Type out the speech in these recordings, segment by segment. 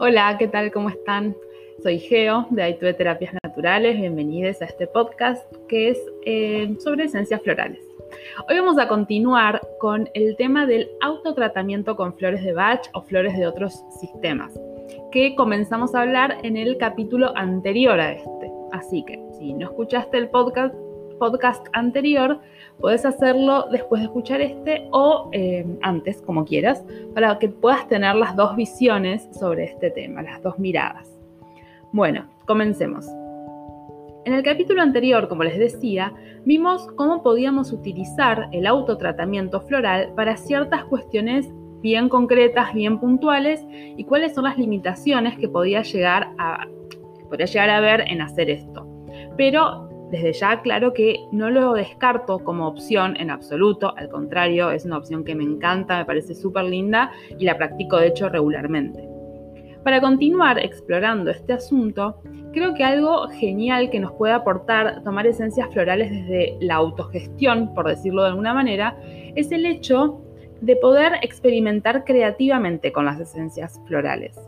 Hola, ¿qué tal? ¿Cómo están? Soy Geo de Aitue Terapias Naturales. Bienvenidos a este podcast que es eh, sobre esencias florales. Hoy vamos a continuar con el tema del autotratamiento con flores de Bach o flores de otros sistemas, que comenzamos a hablar en el capítulo anterior a este. Así que si no escuchaste el podcast, podcast anterior, puedes hacerlo después de escuchar este o eh, antes, como quieras, para que puedas tener las dos visiones sobre este tema, las dos miradas. Bueno, comencemos. En el capítulo anterior, como les decía, vimos cómo podíamos utilizar el autotratamiento floral para ciertas cuestiones bien concretas, bien puntuales y cuáles son las limitaciones que podía llegar a, podría llegar a ver en hacer esto. Pero desde ya, claro que no lo descarto como opción en absoluto, al contrario, es una opción que me encanta, me parece súper linda y la practico de hecho regularmente. Para continuar explorando este asunto, creo que algo genial que nos puede aportar tomar esencias florales desde la autogestión, por decirlo de alguna manera, es el hecho de poder experimentar creativamente con las esencias florales.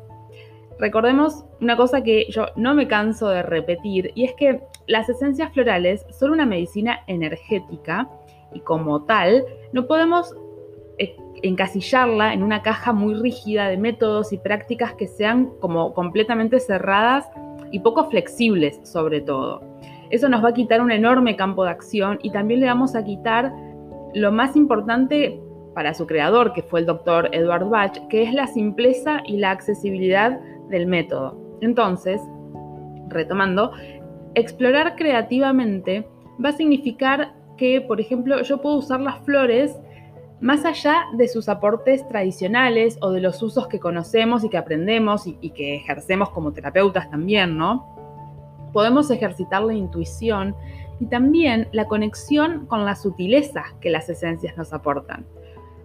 Recordemos una cosa que yo no me canso de repetir y es que las esencias florales son una medicina energética y como tal no podemos eh, encasillarla en una caja muy rígida de métodos y prácticas que sean como completamente cerradas y poco flexibles sobre todo. Eso nos va a quitar un enorme campo de acción y también le vamos a quitar lo más importante para su creador, que fue el doctor Edward Bach, que es la simpleza y la accesibilidad del método. Entonces, retomando, explorar creativamente va a significar que, por ejemplo, yo puedo usar las flores más allá de sus aportes tradicionales o de los usos que conocemos y que aprendemos y, que ejercemos como terapeutas también, ¿no? Podemos ejercitar la intuición y también la conexión con la sutileza que las esencias nos aportan.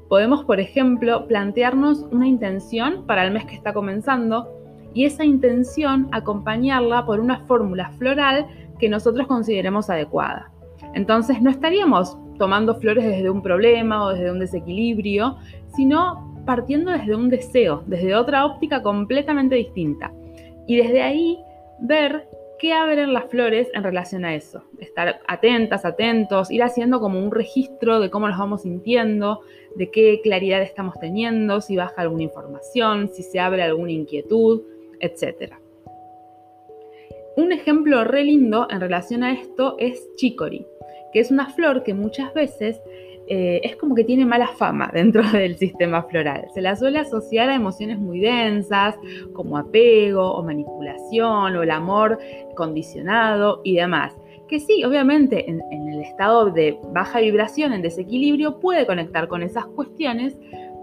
Podemos, por ejemplo, plantearnos una intención para el mes que está comenzando y esa intención acompañarla por una fórmula floral que nosotros consideremos adecuada. Entonces no estaríamos tomando flores desde un problema o desde un desequilibrio, sino partiendo desde un deseo, desde otra óptica completamente distinta. Y desde ahí ver qué abren las flores en relación a eso. Estar atentas, atentos, ir haciendo como un registro de cómo nos vamos sintiendo, de qué claridad estamos teniendo, si baja alguna información, si se abre alguna inquietud etc. Un ejemplo re lindo en relación a esto es chicory, que es una flor que muchas veces eh, es como que tiene mala fama dentro del sistema floral. Se la suele asociar a emociones muy densas, como apego o manipulación o el amor condicionado y demás. Que sí, obviamente en, en el estado de baja vibración, en desequilibrio, puede conectar con esas cuestiones,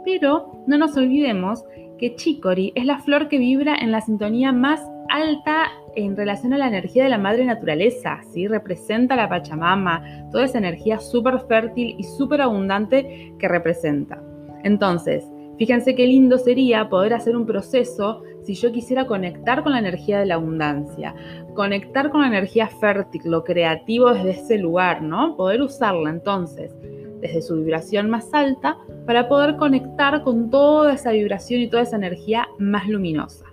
pero no nos olvidemos que Chicory es la flor que vibra en la sintonía más alta en relación a la energía de la madre naturaleza, ¿sí? Representa la Pachamama, toda esa energía súper fértil y súper abundante que representa. Entonces, fíjense qué lindo sería poder hacer un proceso si yo quisiera conectar con la energía de la abundancia, conectar con la energía fértil, lo creativo desde ese lugar, ¿no? Poder usarla entonces desde su vibración más alta para poder conectar con toda esa vibración y toda esa energía más luminosa.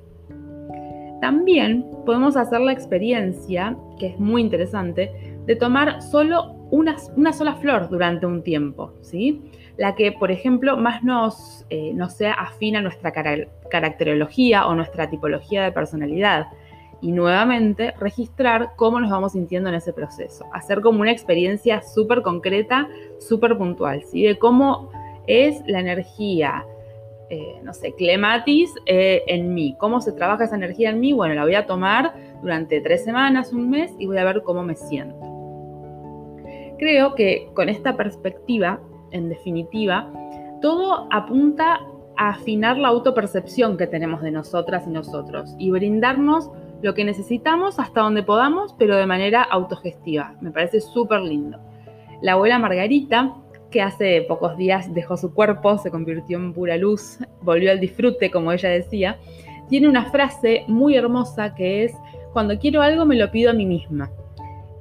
También podemos hacer la experiencia, que es muy interesante, de tomar solo una, una sola flor durante un tiempo, ¿sí? La que, por ejemplo, más nos, eh, sea afín a nuestra caracterología o nuestra tipología de personalidad y nuevamente registrar cómo nos vamos sintiendo en ese proceso. Hacer como una experiencia súper concreta, súper puntual, ¿sí? De cómo es la energía, eh, no sé, clematis eh, en mí. ¿Cómo se trabaja esa energía en mí? Bueno, la voy a tomar durante tres semanas, un mes y voy a ver cómo me siento. Creo que con esta perspectiva, en definitiva, todo apunta a afinar la autopercepción que tenemos de nosotras y nosotros y brindarnos lo que necesitamos hasta donde podamos, pero de manera autogestiva. Me parece súper lindo. La abuela Margarita, que hace pocos días dejó su cuerpo, se convirtió en pura luz, volvió al disfrute, como ella decía, tiene una frase muy hermosa que es, cuando quiero algo me lo pido a mí misma.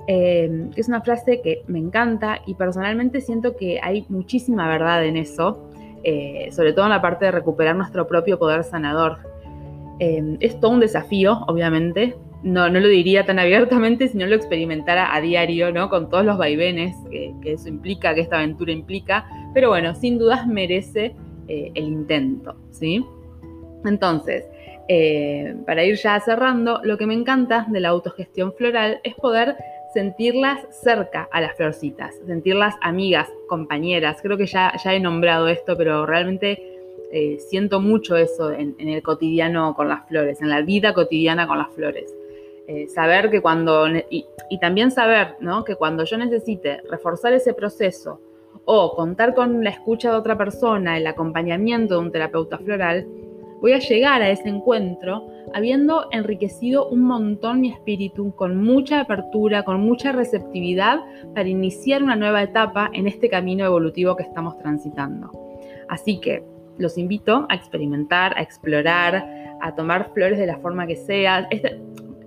Eh, es una frase que me encanta y personalmente siento que hay muchísima verdad en eso, eh, sobre todo en la parte de recuperar nuestro propio poder sanador Eh, es todo un desafío, obviamente. No, no lo diría tan abiertamente si no lo experimentara a diario, ¿no? Con todos los vaivenes que, eso implica, que esta aventura implica. Pero bueno, sin dudas merece eh, el intento, ¿sí? Entonces, eh, para ir ya cerrando, lo que me encanta de la autogestión floral es poder sentirlas cerca a las florcitas, sentirlas amigas, compañeras. Creo que ya, ya he nombrado esto, pero realmente eh, siento mucho eso en, el cotidiano con las flores, en la vida cotidiana con las flores. Eh, saber que cuando, y, también saber ¿no? que cuando yo necesite reforzar ese proceso o contar con la escucha de otra persona, el acompañamiento de un terapeuta floral, voy a llegar a ese encuentro habiendo enriquecido un montón mi espíritu con mucha apertura, con mucha receptividad para iniciar una nueva etapa en este camino evolutivo que estamos transitando. Así que los invito a experimentar, a explorar, a tomar flores de la forma que sea.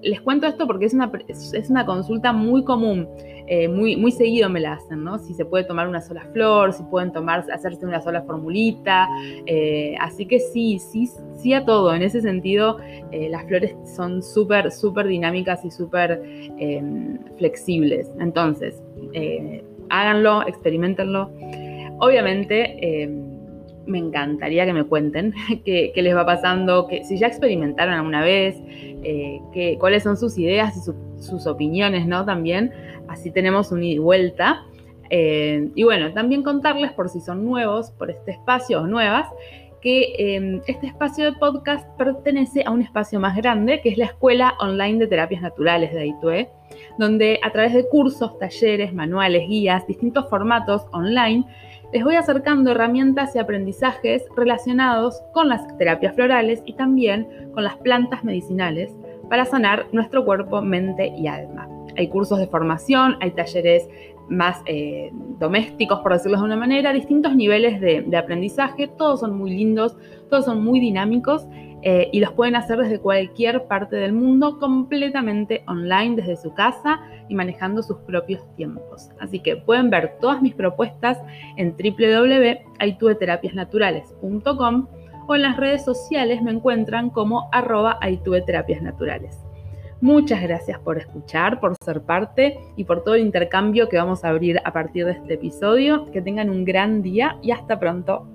Les cuento esto porque es una, es una consulta muy común, eh, muy, muy seguido me la hacen, ¿no? Si se puede tomar una sola flor, si pueden tomar, hacerse una sola formulita. Eh, así que sí, sí, sí a todo. En ese sentido, eh, las flores son súper, súper dinámicas y súper em, flexibles. Entonces, háganlo, experimentenlo. Obviamente, em, me encantaría que me cuenten qué, les va pasando, que, si ya experimentaron alguna vez, eh, cuáles son sus ideas y sus opiniones, ¿no? También, así tenemos un ida y vuelta. Eh, y bueno, también contarles por si son nuevos por este espacio o nuevas, que em, este espacio de podcast pertenece a un espacio más grande, que es la Escuela Online de Terapias Naturales de Aitue, donde a través de cursos, talleres, manuales, guías, distintos formatos online, les voy acercando herramientas y aprendizajes relacionados con las terapias florales y también con las plantas medicinales para sanar nuestro cuerpo, mente y alma. Hay cursos de formación, hay talleres más eh, domésticos, por decirlo de una manera, distintos niveles de aprendizaje, todos son muy lindos, todos son muy dinámicos eh, y los pueden hacer desde cualquier parte del mundo completamente online desde su casa y manejando sus propios tiempos. Así que pueden ver todas mis propuestas en www.aitueterapiasnaturales.com o en las redes sociales me encuentran como arroba aitueterapiasnaturales. Muchas gracias por escuchar, por ser parte y por todo el intercambio que vamos a abrir a partir de este episodio. Que tengan un gran día y hasta pronto.